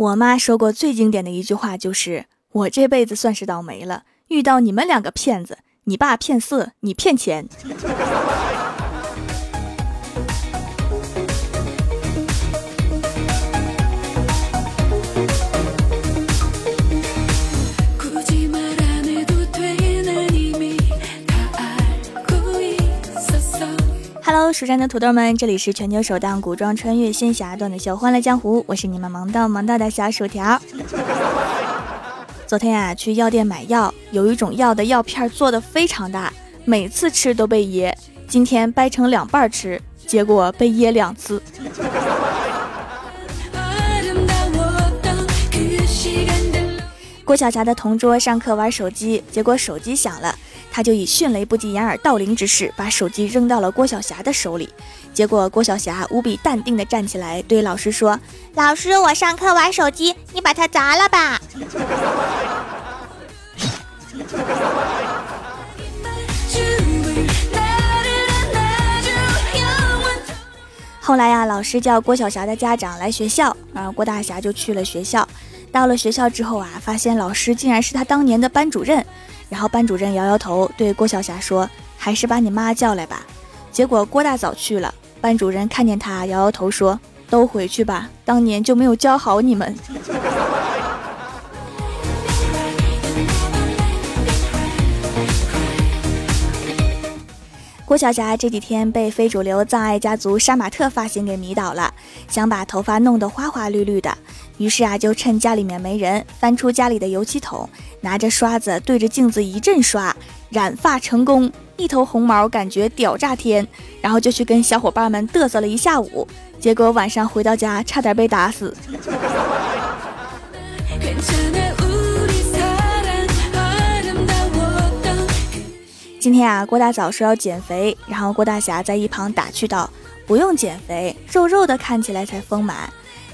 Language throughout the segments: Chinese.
我妈说过最经典的一句话就是：“我这辈子算是倒霉了，遇到你们两个骗子。你爸骗色，你骗钱。”蜀山的土豆们，这里是全球首档古装穿越仙侠段子秀《欢乐江湖》，我是你们萌到萌到的小薯条。昨天啊，去药店买药，有一种药的药片做的非常大，每次吃都被噎。今天掰成两半吃，结果被噎两次。郭晓霞的同桌上课玩手机，结果手机响了。他就以迅雷不及掩耳盗铃之势，把手机扔到了郭晓霞的手里。结果郭晓霞无比淡定地站起来，对老师说：“老师，我上课玩手机，你把它砸了吧。”后来呀，老师叫郭晓霞的家长来学校，然后郭大侠就去了学校。到了学校之后啊，发现老师竟然是他当年的班主任。然后班主任摇摇头，对郭晓霞说：“还是把你妈叫来吧。”结果郭大嫂去了，班主任看见他，摇摇头说：“都回去吧，当年就没有教好你们。”郭晓霞这几天被非主流葬爱家族杀马特发型给迷倒了，想把头发弄得花花绿绿的。于是啊，就趁家里面没人，翻出家里的油漆桶，拿着刷子对着镜子一阵刷，染发成功，一头红毛，感觉屌炸天。然后就去跟小伙伴们嘚瑟了一下午，结果晚上回到家，差点被打死。今天啊，郭大嫂说要减肥，然后郭大侠在一旁打趣道：“不用减肥，肉肉的看起来才丰满。”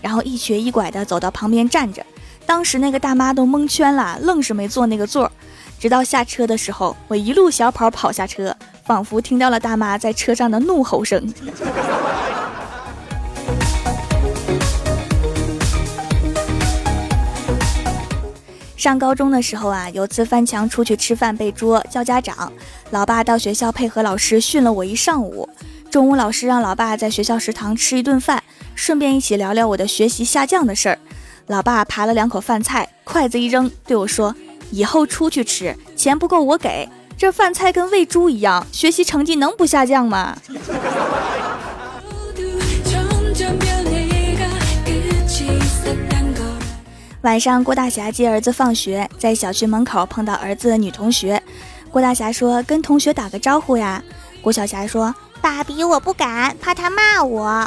然后一瘸一拐地走到旁边站着，当时那个大妈都蒙圈了，愣是没坐那个座。直到下车的时候，我一路小跑跑下车，仿佛听到了大妈在车上的怒吼声。上高中的时候啊，有次翻墙出去吃饭被捉，叫家长，老爸到学校配合老师训了我一上午。中午老师让老爸在学校食堂吃一顿饭。顺便一起聊聊我的学习下降的事儿。老爸扒了两口饭菜，筷子一扔，对我说：“以后出去吃，钱不够我给。这饭菜跟喂猪一样，学习成绩能不下降吗？”晚上，郭大侠接儿子放学，在小区门口碰到儿子的女同学。郭大侠说：“跟同学打个招呼呀。”郭小霞说。爸比，我不敢，怕他骂我。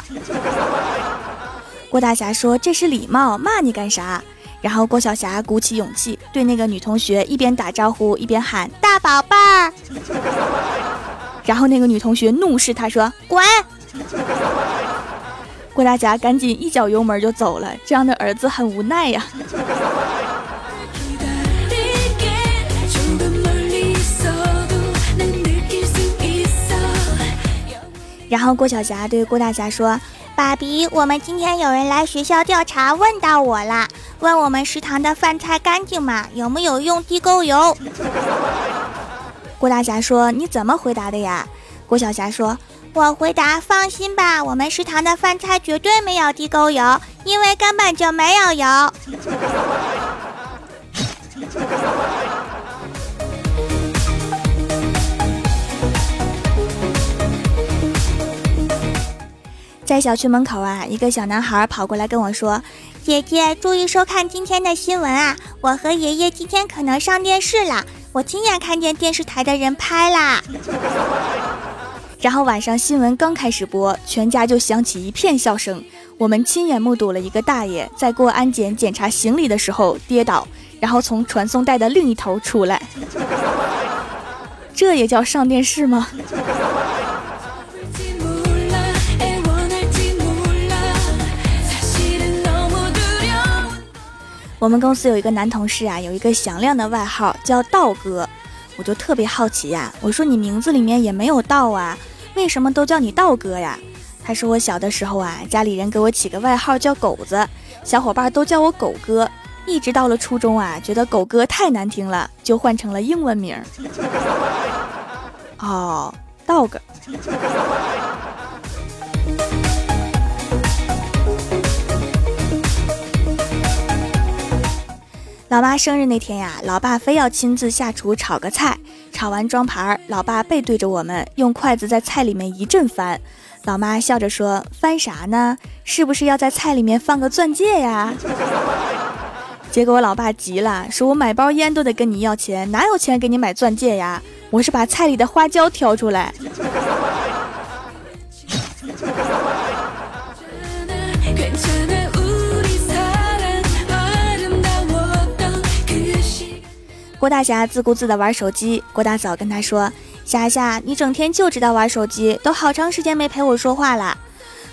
郭大侠说：“这是礼貌，骂你干啥？”然后郭晓霞鼓起勇气，对那个女同学一边打招呼一边喊：“大宝贝儿。”然后那个女同学怒视他说：“滚！”郭大侠赶紧一脚油门就走了。这样的儿子很无奈呀。然后郭晓霞对郭大侠说：“爸比，我们今天有人来学校调查，问到我了，问我们食堂的饭菜干净吗？有没有用地沟油？”郭大侠说：“你怎么回答的呀？”郭晓霞说：“我回答，放心吧，我们食堂的饭菜绝对没有地沟油，因为根本就没有油。”在小区门口啊，一个小男孩跑过来跟我说：“姐姐，注意收看今天的新闻啊！我和爷爷今天可能上电视了，我亲眼看见电视台的人拍啦。”然后晚上新闻刚开始播，全家就响起一片笑声。我们亲眼目睹了一个大爷在过安检检查行李的时候跌倒，然后从传送带的另一头出来。这也叫上电视吗？我们公司有一个男同事啊，有一个响亮的外号叫道哥，我就特别好奇呀。我说你名字里面也没有道啊，为什么都叫你道哥呀？他说我小的时候啊，家里人给我起个外号叫狗子，小伙伴都叫我狗哥。一直到了初中啊，觉得狗哥太难听了，就换成了英文名。哦，dog。老妈生日那天呀，老爸非要亲自下厨炒个菜，炒完装盘，老爸背对着我们，用筷子在菜里面一阵翻。老妈笑着说：“翻啥呢？是不是要在菜里面放个钻戒呀？” 结果我老爸急了，说：“我买包烟都得跟你要钱，哪有钱给你买钻戒呀？我是把菜里的花椒挑出来。”郭大侠自顾自地玩手机，郭大嫂跟他说：“霞霞，你整天就知道玩手机，都好长时间没陪我说话了。”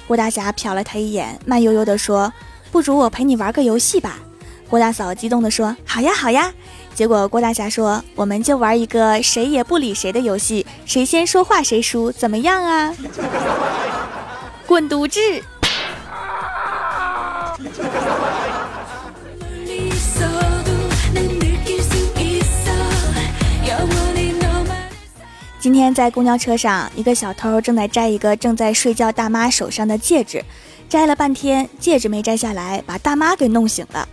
郭大侠瞟了他一眼，慢悠悠地说：“不如我陪你玩个游戏吧。”郭大嫂激动地说：“好呀，好呀！”结果郭大侠说：“我们就玩一个谁也不理谁的游戏，谁先说话谁输，怎么样啊？”滚犊子！今天在公交车上，一个小偷正在摘一个正在睡觉大妈手上的戒指，摘了半天，戒指没摘下来，把大妈给弄醒了。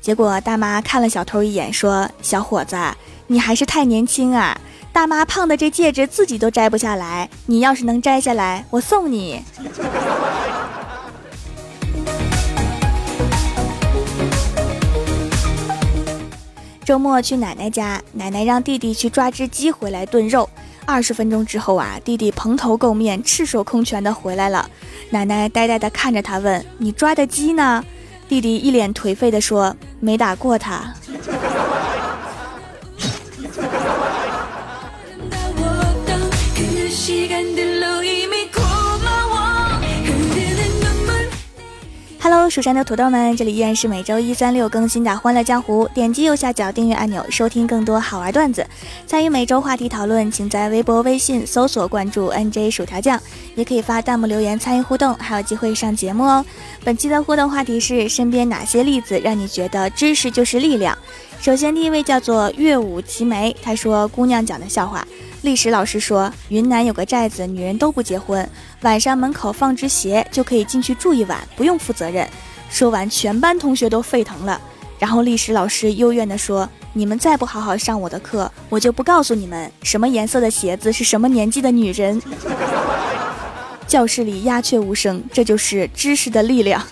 结果大妈看了小偷一眼，说：“小伙子，你还是太年轻啊！大妈胖的这戒指自己都摘不下来，你要是能摘下来，我送你。”周末去奶奶家，奶奶让弟弟去抓只鸡回来炖肉。二十分钟之后啊，弟弟蓬头垢面、赤手空拳的回来了。奶奶呆呆的看着他，问：“你抓的鸡呢？”弟弟一脸颓废的说：“没打过他。” Hello，蜀山的土豆们，这里依然是每周一、三、六更新的《欢乐江湖》。点击右下角订阅按钮，收听更多好玩段子。参与每周话题讨论，请在微博、微信搜索关注 NJ 薯条酱，也可以发弹幕留言参与互动，还有机会上节目哦。本期的互动话题是：身边哪些例子让你觉得知识就是力量？首先，第一位叫做月舞齐眉，他说：“姑娘讲的笑话。”历史老师说，云南有个寨子，女人都不结婚，晚上门口放只鞋就可以进去住一晚，不用负责任。说完，全班同学都沸腾了。然后历史老师幽怨地说：“你们再不好好上我的课，我就不告诉你们什么颜色的鞋子是什么年纪的女人。” 教室里鸦雀无声，这就是知识的力量。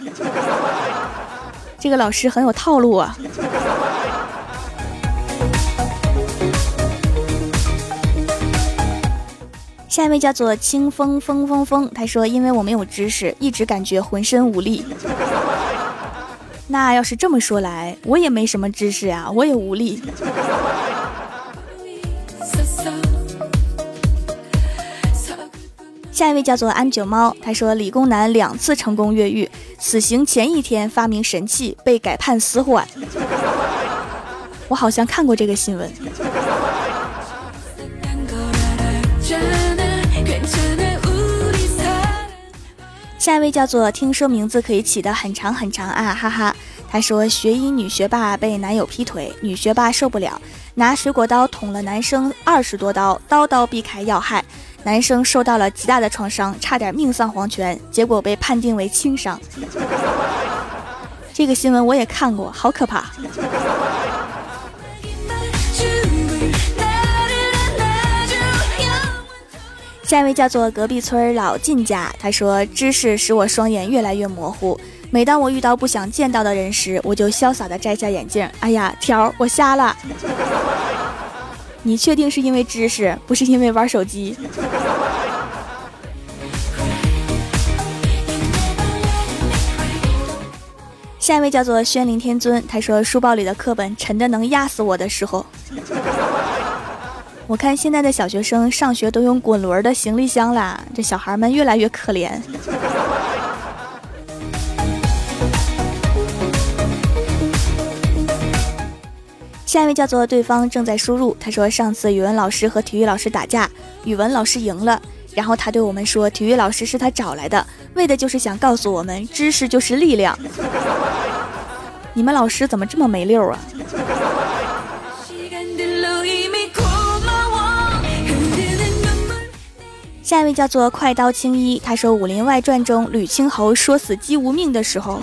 这个老师很有套路啊。下一位叫做清风风风风，他说：“因为我没有知识，一直感觉浑身无力。那要是这么说来，我也没什么知识啊，我也无力。”下一位叫做安九猫，他说：“理工男两次成功越狱，死刑前一天发明神器，被改判死缓。”我好像看过这个新闻。下一位叫做听说名字可以起得很长很长啊，哈哈。他说学医女学霸被男友劈腿，女学霸受不了，拿水果刀捅了男生二十多刀，刀刀避开要害，男生受到了极大的创伤，差点命丧黄泉，结果被判定为轻伤。这个新闻我也看过，好可怕。下一位叫做隔壁村老靳家，他说：“知识使我双眼越来越模糊，每当我遇到不想见到的人时，我就潇洒的摘下眼镜。哎呀，条，我瞎了！你确定是因为知识，不是因为玩手机？”下一位叫做轩灵天尊，他说书包里的课本沉的能压死我的时候。我看现在的小学生上学都用滚轮的行李箱啦，这小孩们越来越可怜。下一位叫做对方正在输入，他说上次语文老师和体育老师打架，语文老师赢了，然后他对我们说体育老师是他找来的，为的就是想告诉我们知识就是力量。你们老师怎么这么没溜啊？下一位叫做快刀青衣，他说《武林外传》中吕青侯说死姬无命的时候。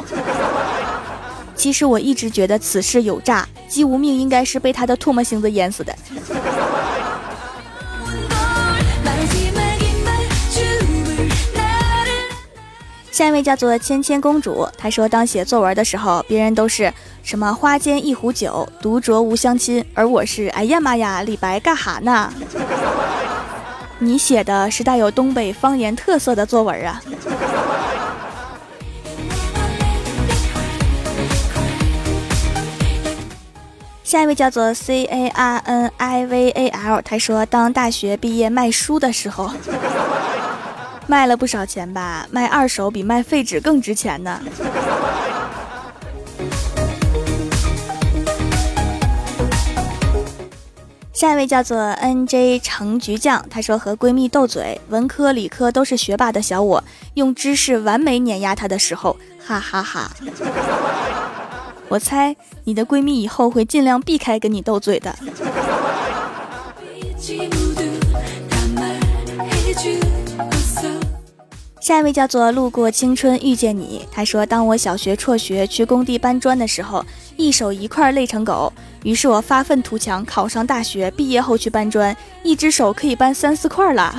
其实我一直觉得此事有诈，姬无命应该是被他的唾沫星子淹死的。下一位叫做芊芊公主，她说当写作文的时候，别人都是什么花间一壶酒，独酌无相亲，而我是哎呀妈呀，李白干哈呢？你写的是带有东北方言特色的作文啊。下一位叫做 C A R N I V A L，他说：“当大学毕业卖书的时候，卖了不少钱吧？卖二手比卖废纸更值钱呢。”下一位叫做 N J 橙橘酱，他说：“和闺蜜斗嘴，文科理科都是学霸的小我，用知识完美碾压她的时候，哈哈哈。”我猜你的闺蜜以后会尽量避开跟你斗嘴的。下一位叫做路过青春遇见你，他说：“当我小学辍学去工地搬砖的时候，一手一块累成狗。于是我发愤图强，考上大学，毕业后去搬砖，一只手可以搬三四块了。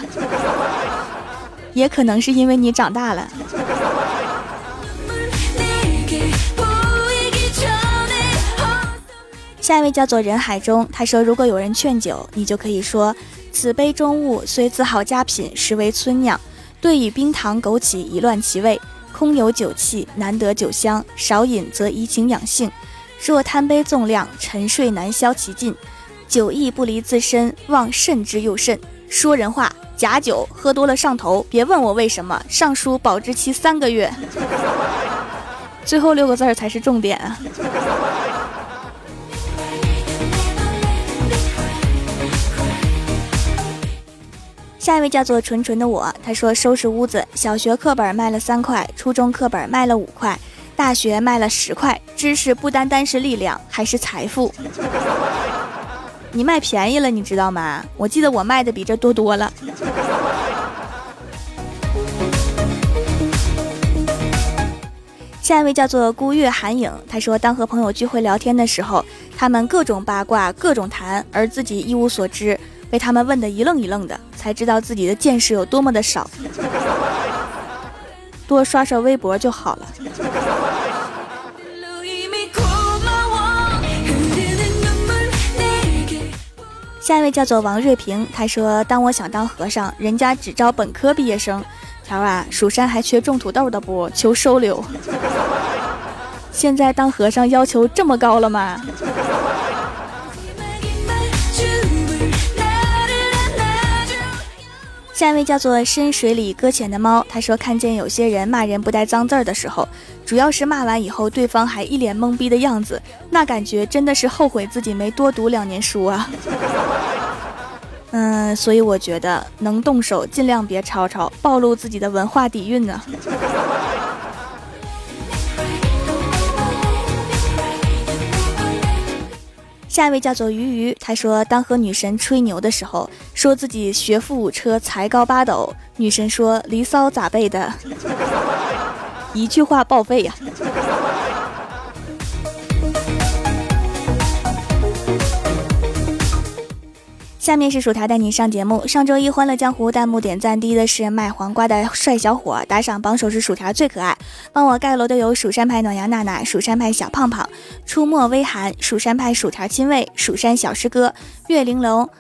也可能是因为你长大了。”下一位叫做人海中，他说：“如果有人劝酒，你就可以说：‘此杯中物，虽自好佳品，实为村酿。对与冰糖枸杞，以乱其味。空有酒气，难得酒香。少饮则怡情养性。若贪杯纵量，沉睡难消其尽。酒意不离自身，望慎之又慎。’说人话，假酒喝多了上头，别问我为什么。上书保质期三个月。最后六个字儿才是重点啊。”下一位叫做纯纯的我，他说收拾屋子，小学课本卖了三块，初中课本卖了五块，大学卖了十块。知识不单单是力量，还是财富。你卖便宜了，你知道吗？我记得我卖的比这多多了。下一位叫做孤月寒影，他说当和朋友聚会聊天的时候，他们各种八卦，各种谈，而自己一无所知。被他们问得一愣一愣的，才知道自己的见识有多么的少。多刷刷微博就好了。下一位叫做王瑞平，他说：“当我想当和尚，人家只招本科毕业生。条啊，蜀山还缺种土豆的不？求收留。现在当和尚要求这么高了吗？”下一位叫做深水里搁浅的猫，他说看见有些人骂人不带脏字儿的时候，主要是骂完以后对方还一脸懵逼的样子，那感觉真的是后悔自己没多读两年书啊。嗯，所以我觉得能动手尽量别吵吵，暴露自己的文化底蕴呢。下一位叫做鱼鱼，他说：“当和女神吹牛的时候，说自己学富五车，才高八斗。女神说：‘离骚咋背的？’ 一句话报废呀。”下面是薯条带你上节目。上周一欢乐江湖弹幕点赞第一的是卖黄瓜的帅小伙，打赏榜首是薯条最可爱。帮我盖楼的有蜀山派暖阳娜娜、蜀山派小胖胖、出没微寒、蜀山派薯条亲卫、蜀山小师哥、月玲珑、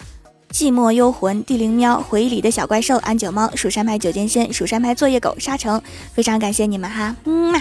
寂寞幽魂、地灵喵、回忆里的小怪兽、安九猫、蜀山派九剑仙、蜀山派作业狗沙城。非常感谢你们哈，嗯嘛。